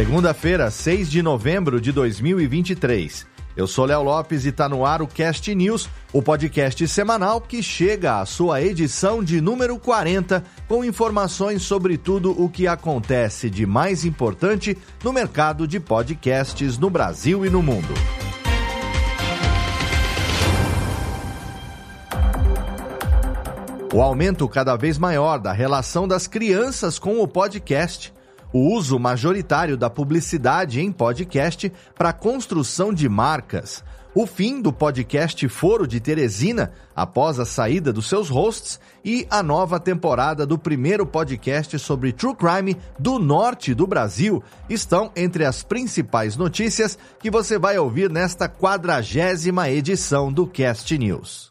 Segunda-feira, 6 de novembro de 2023. Eu sou Léo Lopes e está no ar o Cast News, o podcast semanal que chega à sua edição de número 40, com informações sobre tudo o que acontece de mais importante no mercado de podcasts no Brasil e no mundo. O aumento cada vez maior da relação das crianças com o podcast o uso majoritário da publicidade em podcast para construção de marcas, o fim do podcast Foro de Teresina após a saída dos seus hosts e a nova temporada do primeiro podcast sobre true crime do norte do Brasil estão entre as principais notícias que você vai ouvir nesta quadragésima edição do Cast News.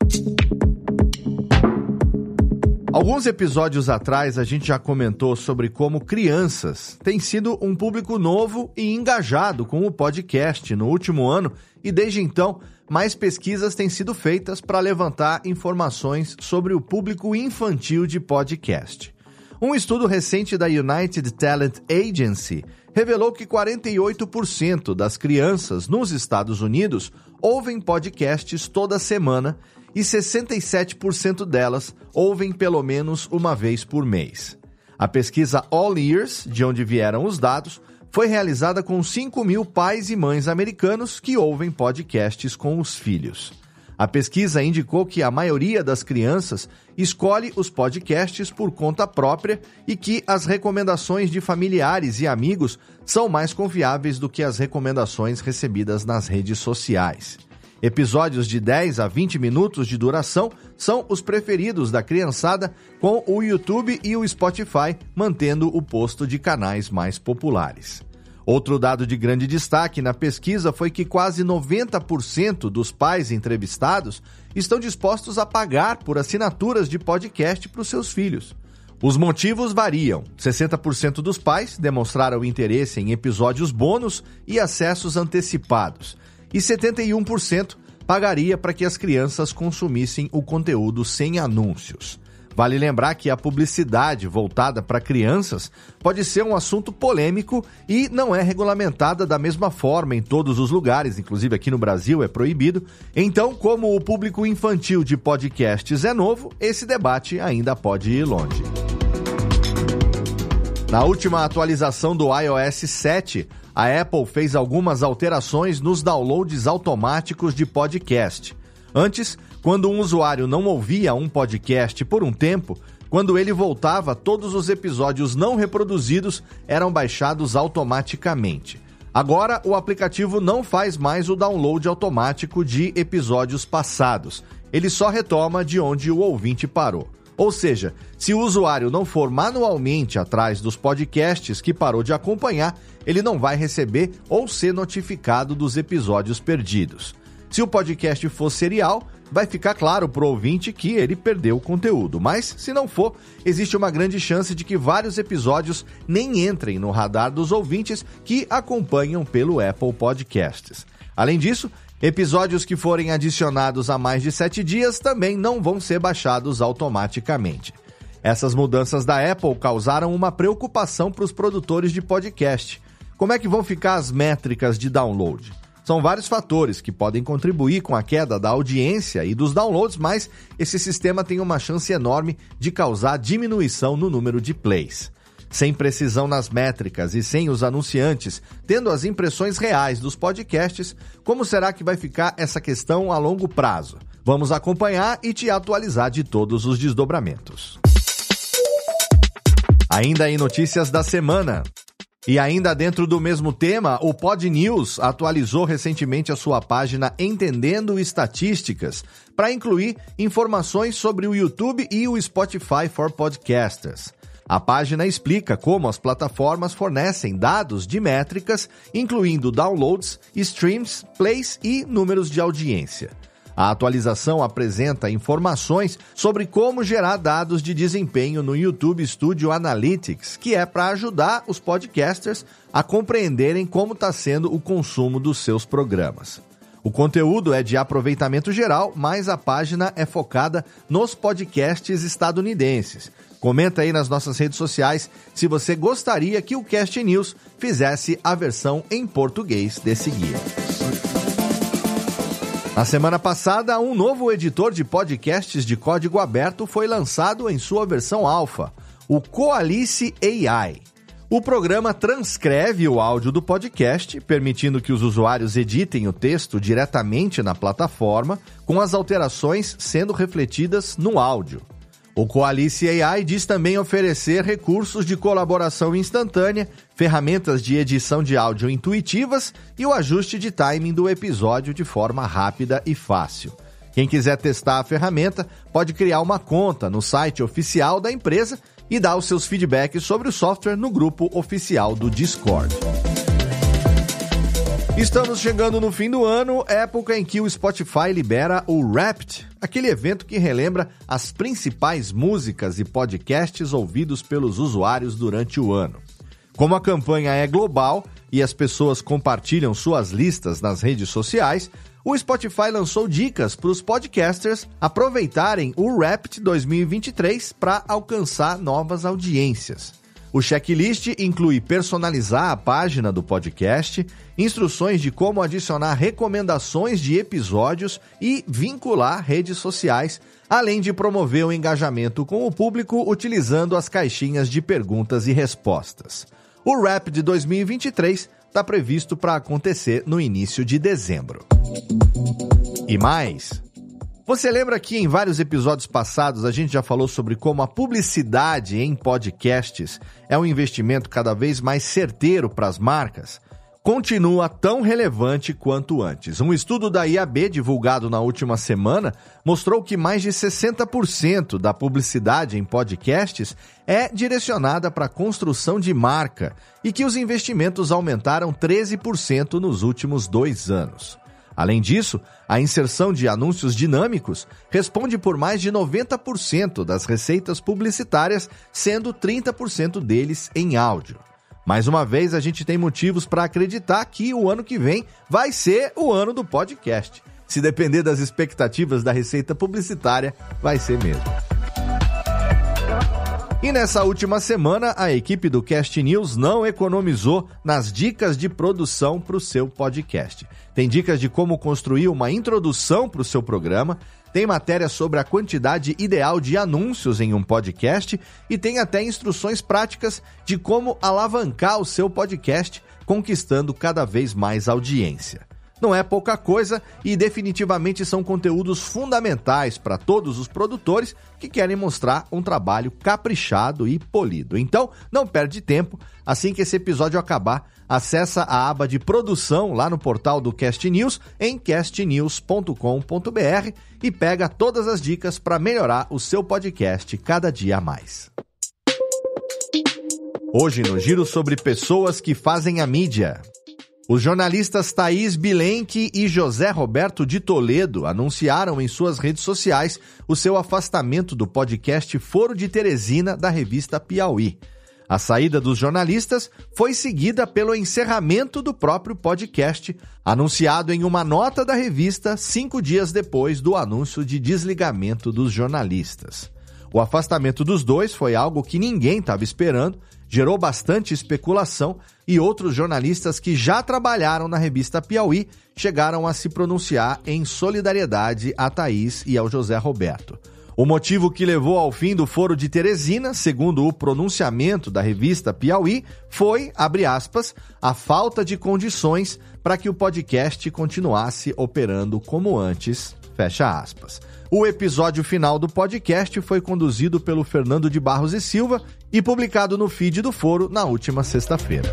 Alguns episódios atrás a gente já comentou sobre como crianças têm sido um público novo e engajado com o podcast no último ano e desde então mais pesquisas têm sido feitas para levantar informações sobre o público infantil de podcast. Um estudo recente da United Talent Agency revelou que 48% das crianças nos Estados Unidos ouvem podcasts toda semana e 67% delas ouvem pelo menos uma vez por mês. A pesquisa All Ears, de onde vieram os dados, foi realizada com 5 mil pais e mães americanos que ouvem podcasts com os filhos. A pesquisa indicou que a maioria das crianças escolhe os podcasts por conta própria e que as recomendações de familiares e amigos são mais confiáveis do que as recomendações recebidas nas redes sociais. Episódios de 10 a 20 minutos de duração são os preferidos da criançada, com o YouTube e o Spotify mantendo o posto de canais mais populares. Outro dado de grande destaque na pesquisa foi que quase 90% dos pais entrevistados estão dispostos a pagar por assinaturas de podcast para os seus filhos. Os motivos variam. 60% dos pais demonstraram interesse em episódios bônus e acessos antecipados e 71% pagaria para que as crianças consumissem o conteúdo sem anúncios. Vale lembrar que a publicidade voltada para crianças pode ser um assunto polêmico e não é regulamentada da mesma forma em todos os lugares, inclusive aqui no Brasil é proibido. Então, como o público infantil de podcasts é novo, esse debate ainda pode ir longe. Na última atualização do iOS 7, a Apple fez algumas alterações nos downloads automáticos de podcast. Antes, quando um usuário não ouvia um podcast por um tempo, quando ele voltava, todos os episódios não reproduzidos eram baixados automaticamente. Agora, o aplicativo não faz mais o download automático de episódios passados. Ele só retoma de onde o ouvinte parou. Ou seja, se o usuário não for manualmente atrás dos podcasts que parou de acompanhar, ele não vai receber ou ser notificado dos episódios perdidos. Se o podcast for serial, vai ficar claro para o ouvinte que ele perdeu o conteúdo, mas se não for, existe uma grande chance de que vários episódios nem entrem no radar dos ouvintes que acompanham pelo Apple Podcasts. Além disso, Episódios que forem adicionados a mais de sete dias também não vão ser baixados automaticamente. Essas mudanças da Apple causaram uma preocupação para os produtores de podcast. Como é que vão ficar as métricas de download? São vários fatores que podem contribuir com a queda da audiência e dos downloads, mas esse sistema tem uma chance enorme de causar diminuição no número de plays. Sem precisão nas métricas e sem os anunciantes tendo as impressões reais dos podcasts, como será que vai ficar essa questão a longo prazo? Vamos acompanhar e te atualizar de todos os desdobramentos. Ainda em notícias da semana. E ainda dentro do mesmo tema, o Pod News atualizou recentemente a sua página Entendendo Estatísticas para incluir informações sobre o YouTube e o Spotify for Podcasters. A página explica como as plataformas fornecem dados de métricas, incluindo downloads, streams, plays e números de audiência. A atualização apresenta informações sobre como gerar dados de desempenho no YouTube Studio Analytics, que é para ajudar os podcasters a compreenderem como está sendo o consumo dos seus programas. O conteúdo é de aproveitamento geral, mas a página é focada nos podcasts estadunidenses. Comenta aí nas nossas redes sociais se você gostaria que o Cast News fizesse a versão em português desse guia. Na semana passada, um novo editor de podcasts de código aberto foi lançado em sua versão alfa, o Coalice AI. O programa transcreve o áudio do podcast, permitindo que os usuários editem o texto diretamente na plataforma, com as alterações sendo refletidas no áudio. O Coalice AI diz também oferecer recursos de colaboração instantânea, ferramentas de edição de áudio intuitivas e o ajuste de timing do episódio de forma rápida e fácil. Quem quiser testar a ferramenta pode criar uma conta no site oficial da empresa e dar os seus feedbacks sobre o software no grupo oficial do Discord. Estamos chegando no fim do ano, época em que o Spotify libera o Wrapped, aquele evento que relembra as principais músicas e podcasts ouvidos pelos usuários durante o ano. Como a campanha é global e as pessoas compartilham suas listas nas redes sociais, o Spotify lançou dicas para os podcasters aproveitarem o Wrapped 2023 para alcançar novas audiências. O checklist inclui personalizar a página do podcast, instruções de como adicionar recomendações de episódios e vincular redes sociais, além de promover o engajamento com o público utilizando as caixinhas de perguntas e respostas. O Rap de 2023 está previsto para acontecer no início de dezembro. E mais, você lembra que em vários episódios passados a gente já falou sobre como a publicidade em podcasts é um investimento cada vez mais certeiro para as marcas? Continua tão relevante quanto antes. Um estudo da IAB divulgado na última semana mostrou que mais de 60% da publicidade em podcasts é direcionada para a construção de marca e que os investimentos aumentaram 13% nos últimos dois anos. Além disso, a inserção de anúncios dinâmicos responde por mais de 90% das receitas publicitárias, sendo 30% deles em áudio. Mais uma vez, a gente tem motivos para acreditar que o ano que vem vai ser o ano do podcast. Se depender das expectativas da receita publicitária, vai ser mesmo. E nessa última semana, a equipe do Cast News não economizou nas dicas de produção para o seu podcast. Tem dicas de como construir uma introdução para o seu programa, tem matéria sobre a quantidade ideal de anúncios em um podcast e tem até instruções práticas de como alavancar o seu podcast, conquistando cada vez mais audiência. Não é pouca coisa e definitivamente são conteúdos fundamentais para todos os produtores que querem mostrar um trabalho caprichado e polido. Então, não perde tempo, assim que esse episódio acabar, acessa a aba de produção lá no portal do Cast News em castnews.com.br e pega todas as dicas para melhorar o seu podcast cada dia a mais. Hoje no giro sobre pessoas que fazem a mídia. Os jornalistas Thaís Bilenque e José Roberto de Toledo anunciaram em suas redes sociais o seu afastamento do podcast Foro de Teresina da revista Piauí. A saída dos jornalistas foi seguida pelo encerramento do próprio podcast, anunciado em uma nota da revista cinco dias depois do anúncio de desligamento dos jornalistas. O afastamento dos dois foi algo que ninguém estava esperando gerou bastante especulação e outros jornalistas que já trabalharam na revista Piauí chegaram a se pronunciar em solidariedade a Thaís e ao José Roberto. O motivo que levou ao fim do Foro de Teresina, segundo o pronunciamento da revista Piauí, foi, abre aspas, a falta de condições para que o podcast continuasse operando como antes, fecha aspas. O episódio final do podcast foi conduzido pelo Fernando de Barros e Silva e publicado no feed do Foro na última sexta-feira.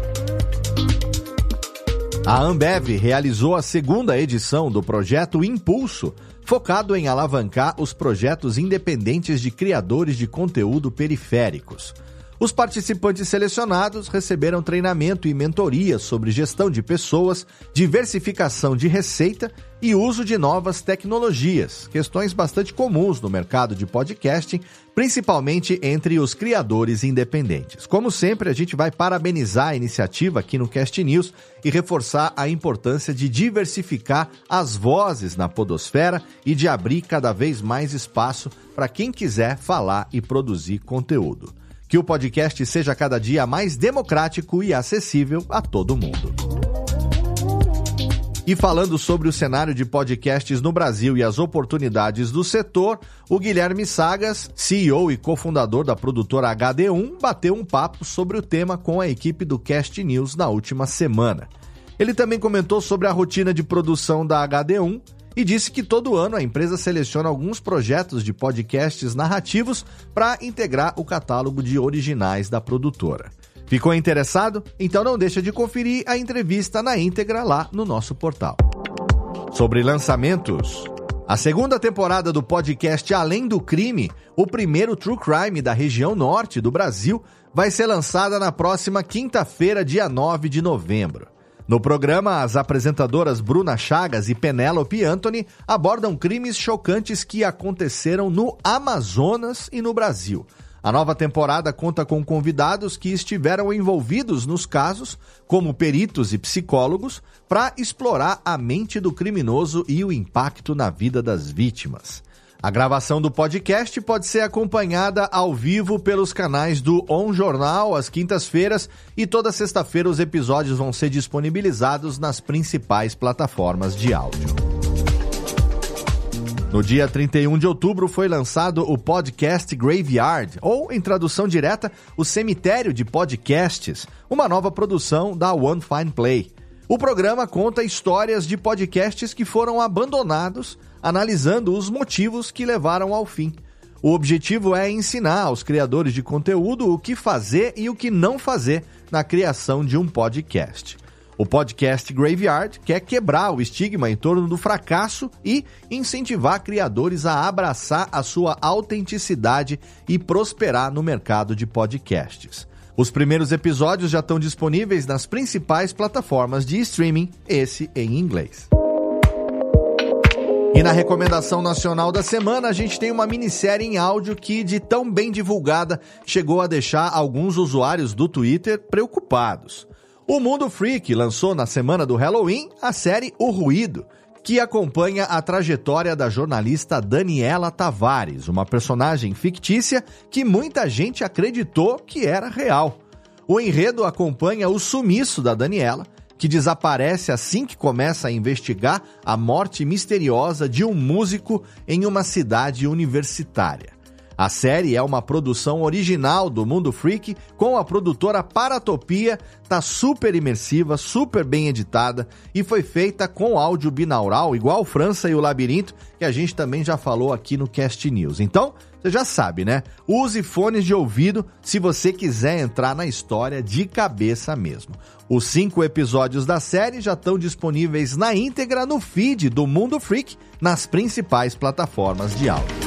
A Ambev realizou a segunda edição do projeto Impulso, focado em alavancar os projetos independentes de criadores de conteúdo periféricos. Os participantes selecionados receberam treinamento e mentoria sobre gestão de pessoas, diversificação de receita e uso de novas tecnologias, questões bastante comuns no mercado de podcasting, principalmente entre os criadores independentes. Como sempre, a gente vai parabenizar a iniciativa aqui no Cast News e reforçar a importância de diversificar as vozes na podosfera e de abrir cada vez mais espaço para quem quiser falar e produzir conteúdo que o podcast seja cada dia mais democrático e acessível a todo mundo. E falando sobre o cenário de podcasts no Brasil e as oportunidades do setor, o Guilherme Sagas, CEO e cofundador da produtora HD1, bateu um papo sobre o tema com a equipe do Cast News na última semana. Ele também comentou sobre a rotina de produção da HD1 e disse que todo ano a empresa seleciona alguns projetos de podcasts narrativos para integrar o catálogo de originais da produtora. Ficou interessado? Então não deixa de conferir a entrevista na íntegra lá no nosso portal. Sobre lançamentos. A segunda temporada do podcast Além do Crime, o primeiro true crime da região norte do Brasil, vai ser lançada na próxima quinta-feira, dia 9 de novembro. No programa, as apresentadoras Bruna Chagas e Penélope Anthony abordam crimes chocantes que aconteceram no Amazonas e no Brasil. A nova temporada conta com convidados que estiveram envolvidos nos casos, como peritos e psicólogos, para explorar a mente do criminoso e o impacto na vida das vítimas. A gravação do podcast pode ser acompanhada ao vivo pelos canais do On Jornal às quintas-feiras e toda sexta-feira os episódios vão ser disponibilizados nas principais plataformas de áudio. No dia 31 de outubro foi lançado o podcast Graveyard, ou em tradução direta, o Cemitério de Podcasts, uma nova produção da One Fine Play. O programa conta histórias de podcasts que foram abandonados analisando os motivos que levaram ao fim. O objetivo é ensinar aos criadores de conteúdo o que fazer e o que não fazer na criação de um podcast. O podcast Graveyard quer quebrar o estigma em torno do fracasso e incentivar criadores a abraçar a sua autenticidade e prosperar no mercado de podcasts. Os primeiros episódios já estão disponíveis nas principais plataformas de streaming, esse em inglês. E na recomendação nacional da semana, a gente tem uma minissérie em áudio que, de tão bem divulgada, chegou a deixar alguns usuários do Twitter preocupados. O Mundo Freak lançou na semana do Halloween a série O Ruído, que acompanha a trajetória da jornalista Daniela Tavares, uma personagem fictícia que muita gente acreditou que era real. O enredo acompanha o sumiço da Daniela que desaparece assim que começa a investigar a morte misteriosa de um músico em uma cidade universitária. A série é uma produção original do Mundo Freak com a produtora Paratopia, tá super imersiva, super bem editada e foi feita com áudio binaural, igual França e o Labirinto, que a gente também já falou aqui no Cast News. Então, você já sabe, né? Use fones de ouvido se você quiser entrar na história de cabeça mesmo. Os cinco episódios da série já estão disponíveis na íntegra no feed do Mundo Freak nas principais plataformas de áudio.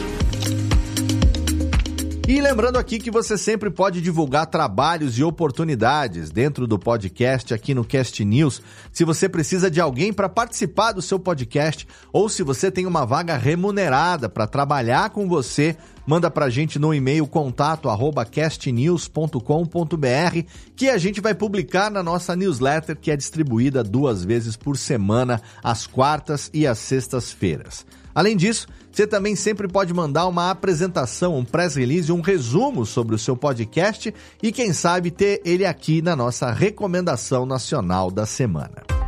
E lembrando aqui que você sempre pode divulgar trabalhos e oportunidades dentro do podcast aqui no Cast News. Se você precisa de alguém para participar do seu podcast ou se você tem uma vaga remunerada para trabalhar com você, manda para a gente no e-mail contato arroba castnews.com.br que a gente vai publicar na nossa newsletter que é distribuída duas vezes por semana, às quartas e às sextas-feiras. Além disso, você também sempre pode mandar uma apresentação, um press release, um resumo sobre o seu podcast e, quem sabe, ter ele aqui na nossa recomendação nacional da semana.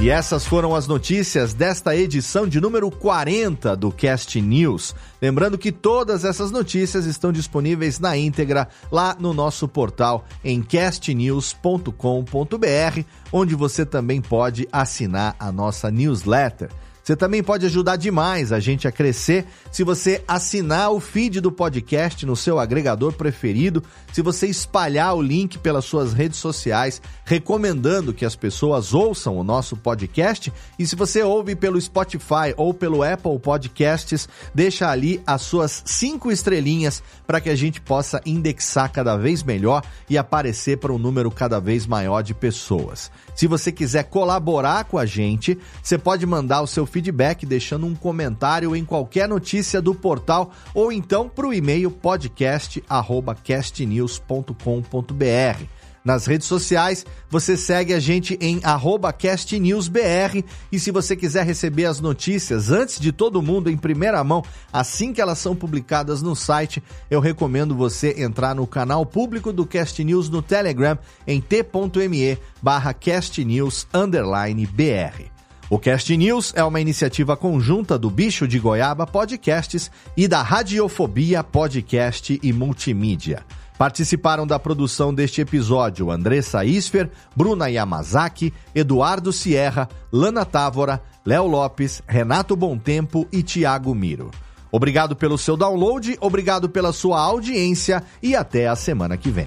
E essas foram as notícias desta edição de número 40 do Cast News. Lembrando que todas essas notícias estão disponíveis na íntegra lá no nosso portal em castnews.com.br, onde você também pode assinar a nossa newsletter. Você também pode ajudar demais a gente a crescer se você assinar o feed do podcast no seu agregador preferido, se você espalhar o link pelas suas redes sociais, recomendando que as pessoas ouçam o nosso podcast. E se você ouve pelo Spotify ou pelo Apple Podcasts, deixa ali as suas cinco estrelinhas para que a gente possa indexar cada vez melhor e aparecer para um número cada vez maior de pessoas. Se você quiser colaborar com a gente, você pode mandar o seu feedback deixando um comentário em qualquer notícia do portal ou então para o e-mail podcast@castnews.com.br. Nas redes sociais, você segue a gente em castnewsbr e se você quiser receber as notícias antes de todo mundo em primeira mão, assim que elas são publicadas no site, eu recomendo você entrar no canal público do Cast News no Telegram em t.me barra castnews_br. O Cast News é uma iniciativa conjunta do Bicho de Goiaba Podcasts e da Radiofobia Podcast e Multimídia. Participaram da produção deste episódio Andressa Isfer, Bruna Yamazaki, Eduardo Sierra, Lana Távora, Léo Lopes, Renato Tempo e Tiago Miro. Obrigado pelo seu download, obrigado pela sua audiência e até a semana que vem.